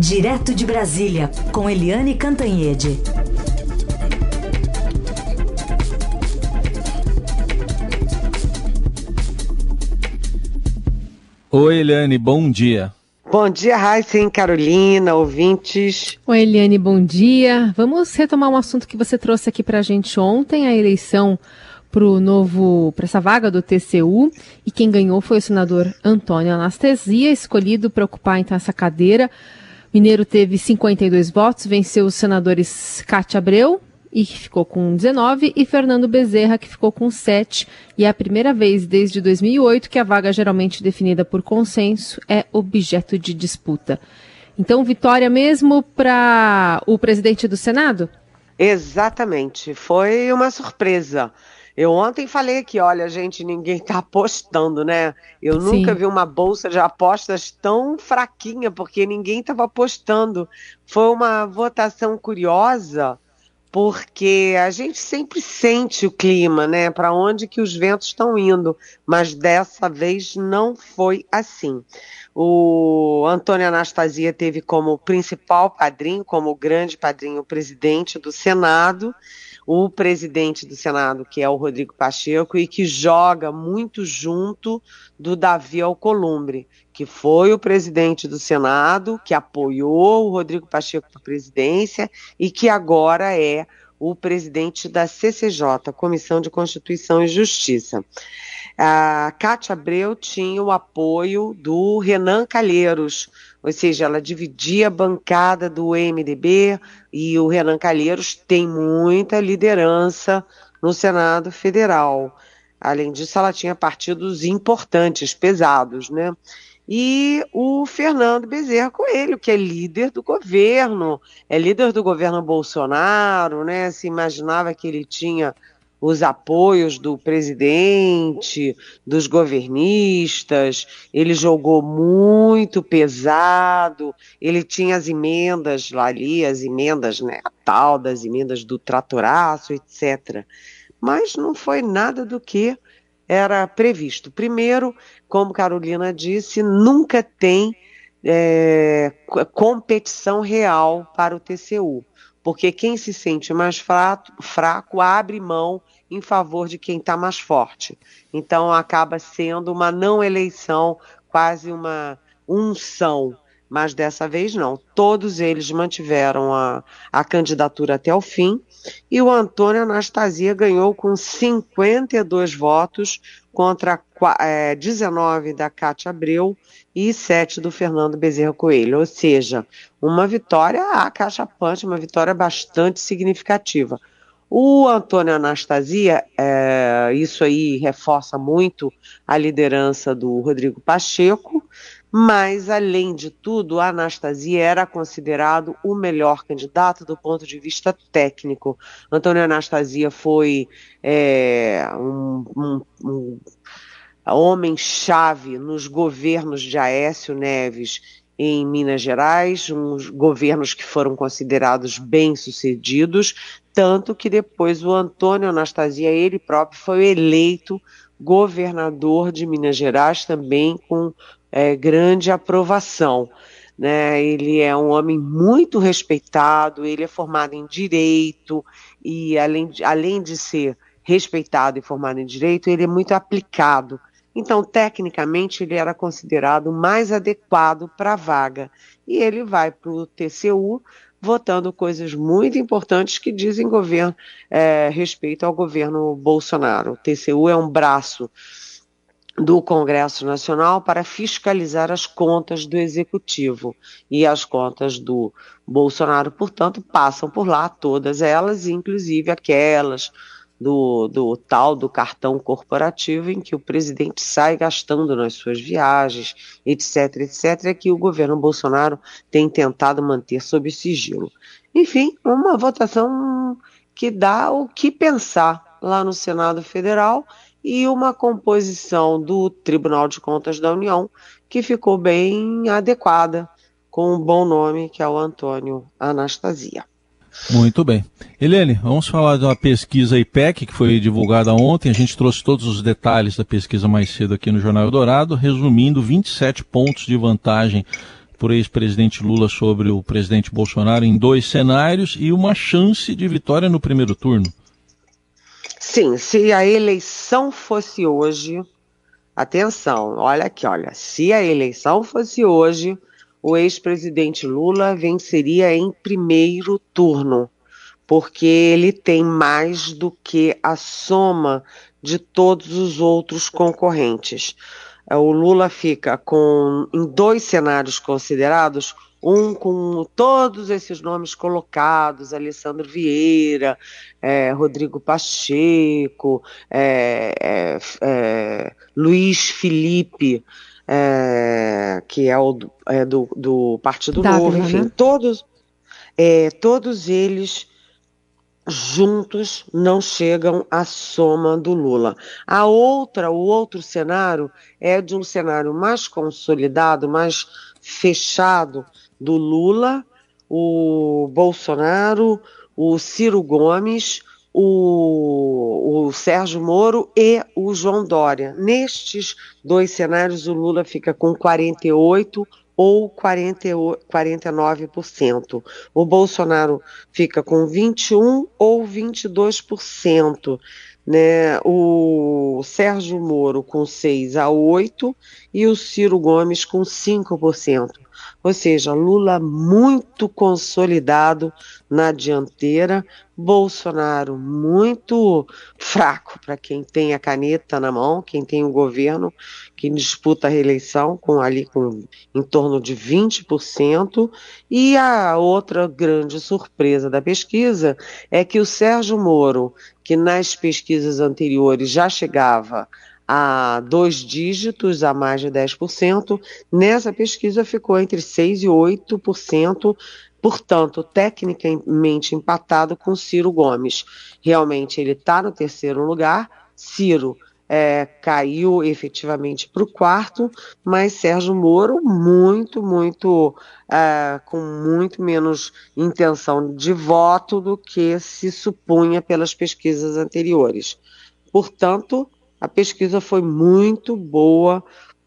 Direto de Brasília, com Eliane Cantanhede. Oi, Eliane, bom dia. Bom dia, Raíssa Carolina, ouvintes. Oi, Eliane, bom dia. Vamos retomar um assunto que você trouxe aqui para a gente ontem, a eleição para novo para essa vaga do TCU e quem ganhou foi o senador Antônio Anastasia, escolhido para ocupar então essa cadeira. Mineiro teve 52 votos, venceu os senadores Cátia Abreu, e que ficou com 19, e Fernando Bezerra, que ficou com 7. E é a primeira vez desde 2008 que a vaga geralmente definida por consenso é objeto de disputa. Então, vitória mesmo para o presidente do Senado? Exatamente. Foi uma surpresa. Eu ontem falei aqui, olha, gente, ninguém está apostando, né? Eu Sim. nunca vi uma bolsa de apostas tão fraquinha, porque ninguém estava apostando. Foi uma votação curiosa, porque a gente sempre sente o clima, né? Para onde que os ventos estão indo, mas dessa vez não foi assim. O Antônio Anastasia teve como principal padrinho, como grande padrinho, o presidente do Senado, o presidente do Senado, que é o Rodrigo Pacheco, e que joga muito junto do Davi Alcolumbre, que foi o presidente do Senado, que apoiou o Rodrigo Pacheco para a presidência e que agora é o presidente da CCJ, Comissão de Constituição e Justiça. A Cátia Abreu tinha o apoio do Renan Calheiros, ou seja, ela dividia a bancada do MDB e o Renan Calheiros tem muita liderança no Senado Federal. Além disso, ela tinha partidos importantes, pesados, né? E o Fernando Bezerra Coelho, que é líder do governo, é líder do governo Bolsonaro, né? Se imaginava que ele tinha os apoios do presidente, dos governistas, ele jogou muito pesado, ele tinha as emendas lá ali, as emendas, né, a tal das emendas do tratoraço, etc. Mas não foi nada do que era previsto. Primeiro, como Carolina disse, nunca tem é, competição real para o TCU porque quem se sente mais fraco, abre mão em favor de quem está mais forte. Então acaba sendo uma não eleição, quase uma unção. Mas dessa vez não. Todos eles mantiveram a, a candidatura até o fim. E o Antônio Anastasia ganhou com 52 votos contra é, 19 da Cátia Abreu e 7 do Fernando Bezerra Coelho. Ou seja, uma vitória a caixa punch, uma vitória bastante significativa. O Antônio Anastasia, é, isso aí reforça muito a liderança do Rodrigo Pacheco, mas, além de tudo, a Anastasia era considerado o melhor candidato do ponto de vista técnico. Antônio Anastasia foi é, um, um, um homem-chave nos governos de Aécio Neves em Minas Gerais, uns governos que foram considerados bem-sucedidos, tanto que depois o Antônio Anastasia, ele próprio, foi eleito governador de Minas Gerais também com é, grande aprovação. Né? Ele é um homem muito respeitado, ele é formado em direito e além de, além de ser respeitado e formado em direito, ele é muito aplicado. Então, tecnicamente, ele era considerado mais adequado para a vaga. E ele vai para o TCU votando coisas muito importantes que dizem governo, é, respeito ao governo Bolsonaro. O TCU é um braço do Congresso Nacional para fiscalizar as contas do Executivo. E as contas do Bolsonaro, portanto, passam por lá todas elas, inclusive aquelas do, do tal do cartão corporativo em que o presidente sai gastando nas suas viagens, etc, etc, que o governo Bolsonaro tem tentado manter sob sigilo. Enfim, uma votação que dá o que pensar lá no Senado Federal e uma composição do Tribunal de Contas da União que ficou bem adequada com um bom nome que é o Antônio Anastasia. Muito bem. Helene, vamos falar de uma pesquisa IPEC que foi divulgada ontem. A gente trouxe todos os detalhes da pesquisa mais cedo aqui no Jornal Eldorado, resumindo 27 pontos de vantagem por ex-presidente Lula sobre o presidente Bolsonaro em dois cenários e uma chance de vitória no primeiro turno. Sim, se a eleição fosse hoje, atenção, olha aqui, olha, se a eleição fosse hoje, o ex-presidente Lula venceria em primeiro turno, porque ele tem mais do que a soma de todos os outros concorrentes. O Lula fica com em dois cenários considerados, um com todos esses nomes colocados, Alessandro Vieira, é, Rodrigo Pacheco, é, é, é Luiz Felipe, é, que é o é do, do Partido Dávila, Novo, enfim, né? todos, é, todos eles juntos não chegam à soma do Lula. A outra, o outro cenário é de um cenário mais consolidado, mais fechado do Lula, o Bolsonaro, o Ciro Gomes, o, o Sérgio Moro e o João Dória. Nestes dois cenários, o Lula fica com 48 ou 40, 49%. O Bolsonaro fica com 21 ou 22%. Né? O Sérgio Moro com 6 a 8 e o Ciro Gomes com 5%. Ou seja, Lula muito consolidado na dianteira, Bolsonaro muito fraco para quem tem a caneta na mão, quem tem o governo que disputa a reeleição com ali com em torno de 20%, e a outra grande surpresa da pesquisa é que o Sérgio Moro, que nas pesquisas anteriores já chegava a dois dígitos, a mais de 10%. Nessa pesquisa ficou entre 6% e 8%, portanto, tecnicamente empatado com Ciro Gomes. Realmente ele está no terceiro lugar. Ciro é, caiu efetivamente para o quarto, mas Sérgio Moro muito, muito, é, com muito menos intenção de voto do que se supunha pelas pesquisas anteriores. Portanto, a pesquisa foi muito boa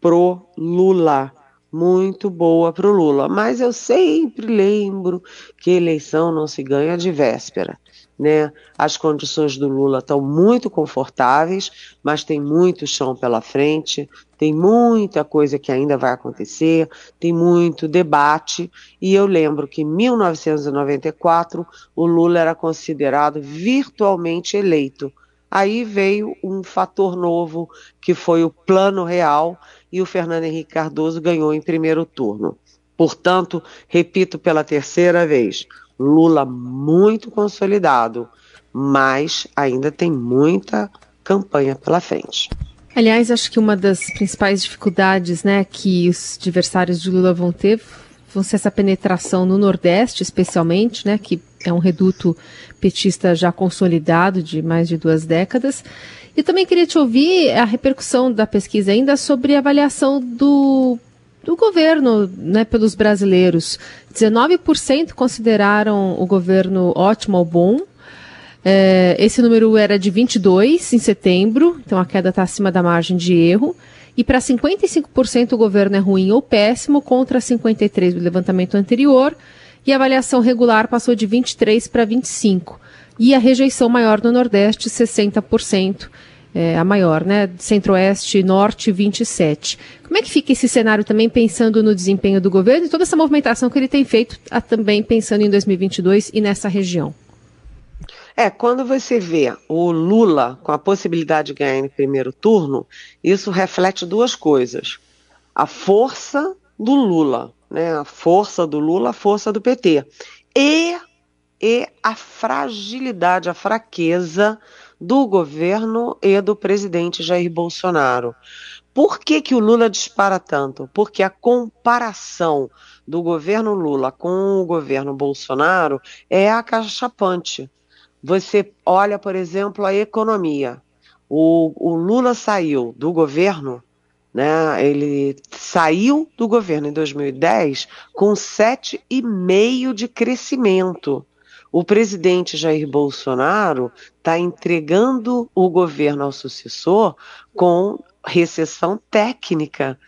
pro Lula, muito boa pro Lula. Mas eu sempre lembro que eleição não se ganha de véspera. Né? As condições do Lula estão muito confortáveis, mas tem muito chão pela frente, tem muita coisa que ainda vai acontecer, tem muito debate. E eu lembro que em 1994 o Lula era considerado virtualmente eleito Aí veio um fator novo, que foi o plano real, e o Fernando Henrique Cardoso ganhou em primeiro turno. Portanto, repito pela terceira vez, Lula muito consolidado, mas ainda tem muita campanha pela frente. Aliás, acho que uma das principais dificuldades né, que os adversários de Lula vão ter vão ser essa penetração no Nordeste, especialmente, né, que é um reduto petista já consolidado de mais de duas décadas. E também queria te ouvir a repercussão da pesquisa ainda sobre a avaliação do, do governo né, pelos brasileiros. 19% consideraram o governo ótimo ou bom. É, esse número era de 22 em setembro, então a queda está acima da margem de erro. E para 55% o governo é ruim ou péssimo, contra 53% do levantamento anterior e a avaliação regular passou de 23 para 25. E a rejeição maior no Nordeste, 60%, é, a maior, né? Centro-Oeste Norte, 27. Como é que fica esse cenário também pensando no desempenho do governo e toda essa movimentação que ele tem feito a, também pensando em 2022 e nessa região? É, quando você vê o Lula com a possibilidade de ganhar em primeiro turno, isso reflete duas coisas. A força do Lula, né, a força do Lula, a força do PT. E, e a fragilidade, a fraqueza do governo e do presidente Jair Bolsonaro. Por que, que o Lula dispara tanto? Porque a comparação do governo Lula com o governo Bolsonaro é acachapante. Você olha, por exemplo, a economia. O, o Lula saiu do governo né? Ele saiu do governo em 2010 com 7,5% de crescimento. O presidente Jair Bolsonaro está entregando o governo ao sucessor com recessão técnica.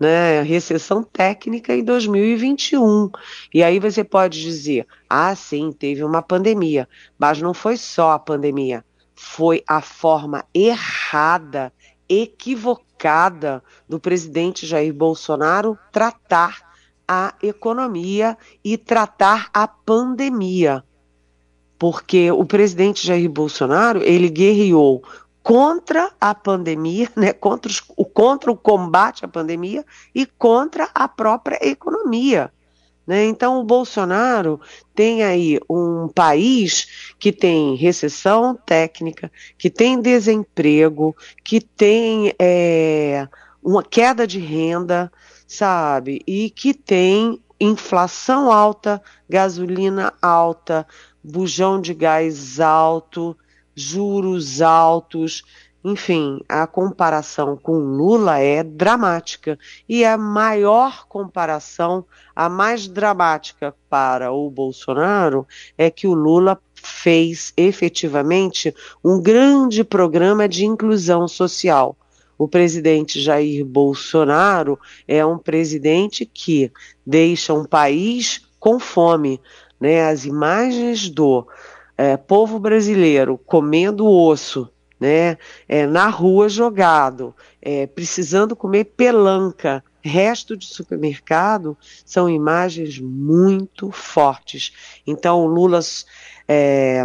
né, recessão técnica em 2021. E aí você pode dizer: ah, sim, teve uma pandemia, mas não foi só a pandemia, foi a forma errada, equivocada do presidente Jair Bolsonaro tratar a economia e tratar a pandemia. Porque o presidente Jair Bolsonaro, ele guerreou contra a pandemia, né, contra, os, contra o combate à pandemia e contra a própria economia. Né? Então, o Bolsonaro tem aí um país que tem recessão técnica, que tem desemprego, que tem é, uma queda de renda, sabe? E que tem inflação alta, gasolina alta, bujão de gás alto, juros altos, enfim, a comparação com Lula é dramática. E a maior comparação, a mais dramática para o Bolsonaro, é que o Lula fez efetivamente um grande programa de inclusão social. O presidente Jair Bolsonaro é um presidente que deixa um país com fome. Né? As imagens do é, povo brasileiro comendo osso, né, é, na rua jogado, é, precisando comer pelanca, resto de supermercado, são imagens muito fortes. Então, o Lula, é,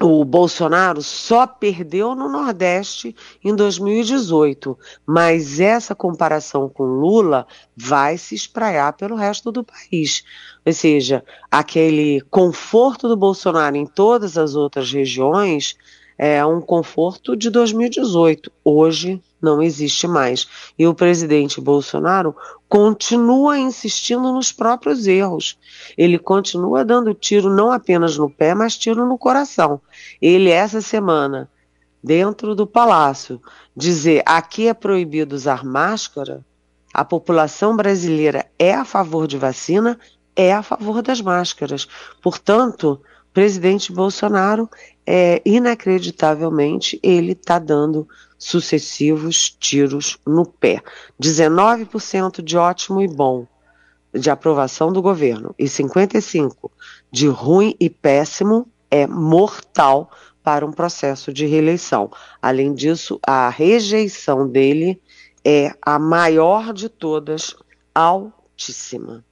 o Bolsonaro só perdeu no Nordeste em 2018, mas essa comparação com Lula vai se espraiar pelo resto do país. Ou seja, aquele conforto do Bolsonaro em todas as outras regiões é um conforto de 2018. Hoje não existe mais. E o presidente Bolsonaro continua insistindo nos próprios erros. Ele continua dando tiro não apenas no pé, mas tiro no coração. Ele, essa semana, dentro do palácio, dizer aqui é proibido usar máscara, a população brasileira é a favor de vacina, é a favor das máscaras. Portanto, presidente Bolsonaro, é, inacreditavelmente, ele está dando sucessivos tiros no pé. 19% de ótimo e bom de aprovação do governo e 55% de ruim e péssimo é mortal para um processo de reeleição. Além disso, a rejeição dele é a maior de todas, altíssima.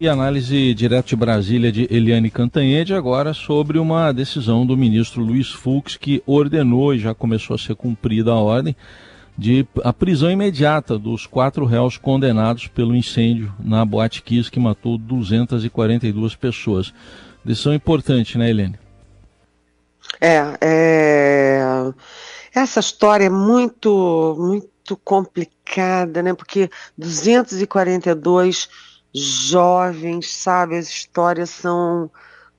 E análise direto de Brasília de Eliane Cantanhede agora sobre uma decisão do ministro Luiz Fux que ordenou e já começou a ser cumprida a ordem de a prisão imediata dos quatro réus condenados pelo incêndio na Boate Kiss que matou 242 pessoas. Decisão importante, né, Eliane? É, é... essa história é muito, muito complicada, né? Porque 242 jovens, sabe? As histórias são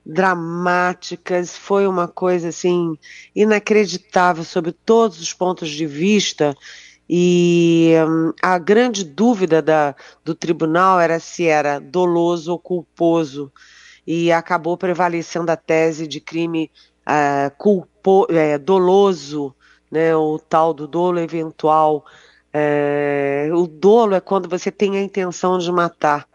dramáticas, foi uma coisa assim inacreditável sobre todos os pontos de vista. E hum, a grande dúvida da, do tribunal era se era doloso ou culposo, e acabou prevalecendo a tese de crime uh, culpo, é, doloso, né, o tal do dolo eventual. É, o dolo é quando você tem a intenção de matar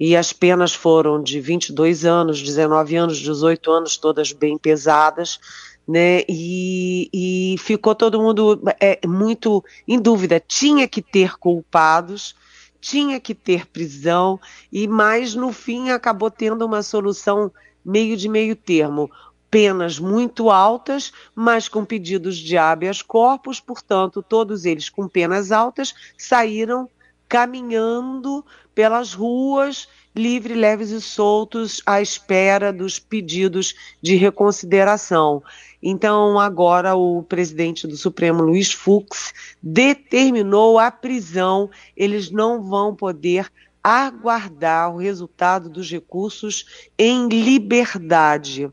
e as penas foram de 22 anos, 19 anos, 18 anos, todas bem pesadas, né? E, e ficou todo mundo é, muito em dúvida. Tinha que ter culpados, tinha que ter prisão, e mais no fim acabou tendo uma solução meio de meio termo. Penas muito altas, mas com pedidos de habeas corpus, portanto, todos eles com penas altas saíram caminhando pelas ruas, livres, leves e soltos, à espera dos pedidos de reconsideração. Então, agora o presidente do Supremo, Luiz Fux, determinou a prisão. Eles não vão poder aguardar o resultado dos recursos em liberdade.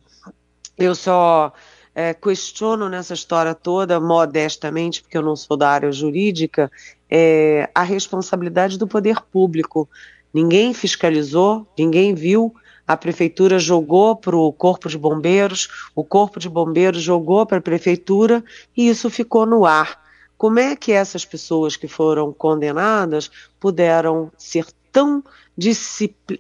Eu só é, questiono nessa história toda, modestamente, porque eu não sou da área jurídica, é, a responsabilidade do poder público. Ninguém fiscalizou, ninguém viu. A prefeitura jogou para o corpo de bombeiros, o corpo de bombeiros jogou para a prefeitura e isso ficou no ar. Como é que essas pessoas que foram condenadas puderam ser tão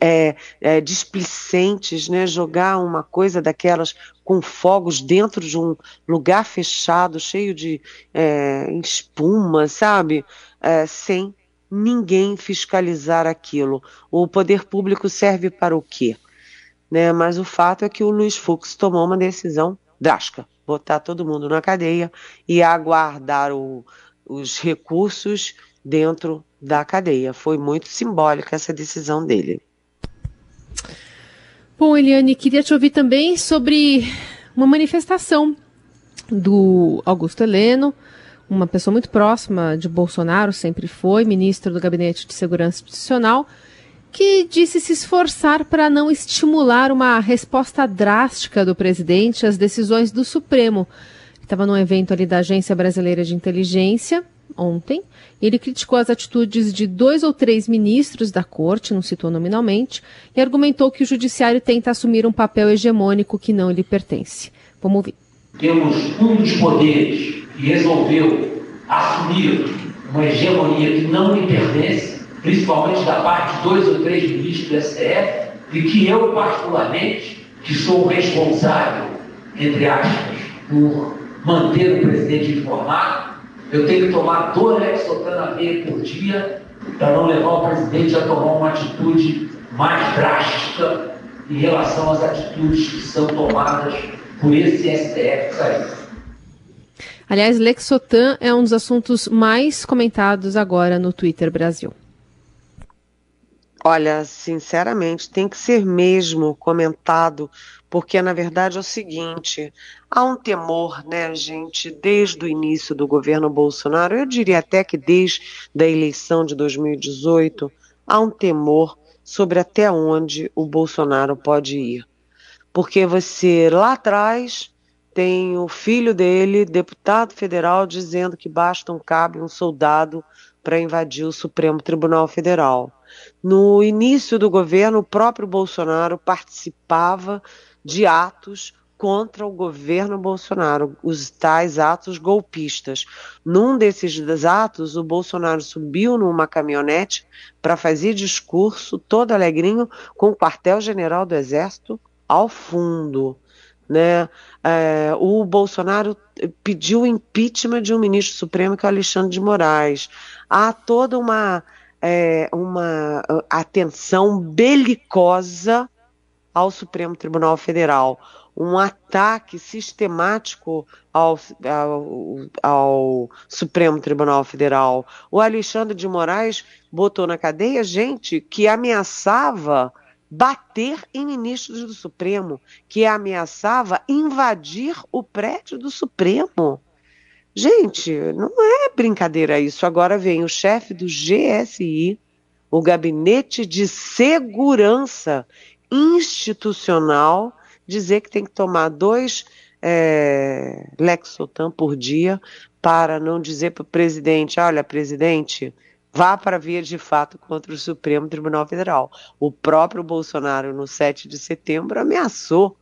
é, é, displicentes, né? jogar uma coisa daquelas com fogos dentro de um lugar fechado, cheio de é, espuma, sabe? É, sem ninguém fiscalizar aquilo. O poder público serve para o quê? Né? Mas o fato é que o Luiz Fux tomou uma decisão drástica, botar todo mundo na cadeia e aguardar o, os recursos dentro da cadeia. Foi muito simbólica essa decisão dele. Bom, Eliane, queria te ouvir também sobre uma manifestação do Augusto Heleno, uma pessoa muito próxima de Bolsonaro, sempre foi, ministro do Gabinete de Segurança Institucional, que disse se esforçar para não estimular uma resposta drástica do presidente às decisões do Supremo. Estava num evento ali da Agência Brasileira de Inteligência ontem. Ele criticou as atitudes de dois ou três ministros da corte, não citou nominalmente, e argumentou que o judiciário tenta assumir um papel hegemônico que não lhe pertence. Vamos ouvir. Temos um dos poderes que resolveu assumir uma hegemonia que não lhe pertence, principalmente da parte de dois ou três ministros do STF, e que eu, particularmente, que sou o responsável, entre aspas, por manter o presidente informado, eu tenho que tomar dois veia por dia para não levar o presidente a tomar uma atitude mais drástica em relação às atitudes que são tomadas por esse STF aí. Aliás, Lexotan é um dos assuntos mais comentados agora no Twitter Brasil. Olha, sinceramente, tem que ser mesmo comentado, porque na verdade é o seguinte: há um temor, né, gente, desde o início do governo Bolsonaro, eu diria até que desde a eleição de 2018, há um temor sobre até onde o Bolsonaro pode ir. Porque você lá atrás tem o filho dele, deputado federal, dizendo que basta um cabo e um soldado para invadir o Supremo Tribunal Federal. No início do governo, o próprio Bolsonaro participava de atos contra o governo Bolsonaro, os tais atos golpistas. Num desses atos, o Bolsonaro subiu numa caminhonete para fazer discurso todo alegrinho com o quartel-general do Exército ao fundo. Né? É, o Bolsonaro pediu impeachment de um ministro supremo que é o Alexandre de Moraes. Há toda uma, é, uma atenção belicosa ao Supremo Tribunal Federal, um ataque sistemático ao, ao, ao, Supremo Tribunal Federal. O Alexandre de Moraes botou na cadeia gente que ameaçava bater em ministros do Supremo, que ameaçava invadir o prédio do Supremo. Gente, não é brincadeira isso. Agora vem o chefe do GSI, o Gabinete de Segurança Institucional, dizer que tem que tomar dois é, Lexotan por dia para não dizer para o presidente: olha, presidente, vá para via de fato contra o Supremo Tribunal Federal. O próprio Bolsonaro, no 7 de setembro, ameaçou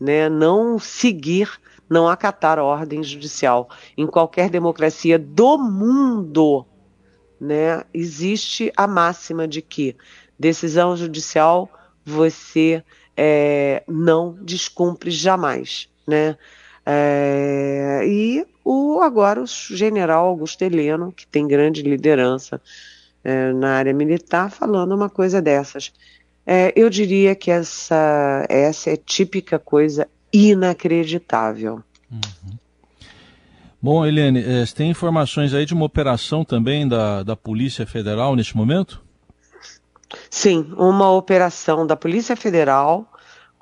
né, não seguir, não acatar a ordem judicial. Em qualquer democracia do mundo, né, existe a máxima de que decisão judicial você é, não descumpre jamais. Né? É, e o agora o general Augusto Heleno, que tem grande liderança é, na área militar, falando uma coisa dessas. É, eu diria que essa, essa é típica coisa inacreditável. Uhum. Bom, Eliane, é, você tem informações aí de uma operação também da, da Polícia Federal nesse momento? Sim, uma operação da Polícia Federal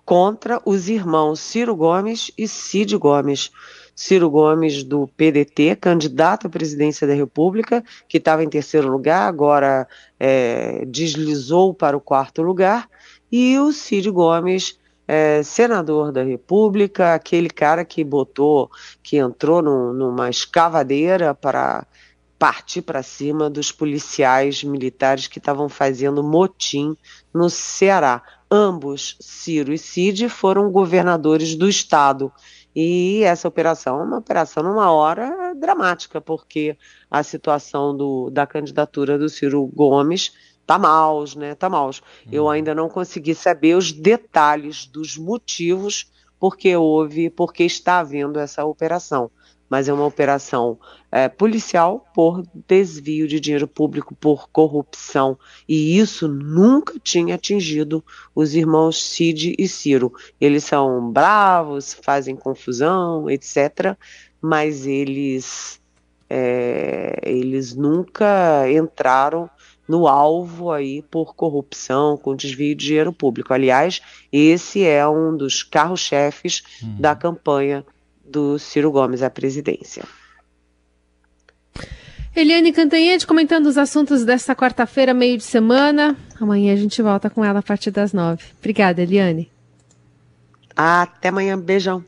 contra os irmãos Ciro Gomes e Cid Gomes. Ciro Gomes, do PDT, candidato à presidência da República, que estava em terceiro lugar, agora é, deslizou para o quarto lugar, e o Cid Gomes, é, senador da República, aquele cara que botou, que entrou no, numa escavadeira para partir para cima dos policiais militares que estavam fazendo motim no Ceará. Ambos, Ciro e Cid, foram governadores do estado E essa operação é uma operação numa hora dramática, porque a situação do, da candidatura do Ciro Gomes tá maus, né? Tá maus. Uhum. Eu ainda não consegui saber os detalhes dos motivos porque houve, porque está havendo essa operação mas é uma operação é, policial por desvio de dinheiro público, por corrupção. E isso nunca tinha atingido os irmãos Cid e Ciro. Eles são bravos, fazem confusão, etc., mas eles, é, eles nunca entraram no alvo aí por corrupção, com desvio de dinheiro público. Aliás, esse é um dos carros-chefes uhum. da campanha do Ciro Gomes à presidência. Eliane Cantanhede comentando os assuntos desta quarta-feira, meio de semana. Amanhã a gente volta com ela a partir das nove. Obrigada, Eliane. Até amanhã. Beijão.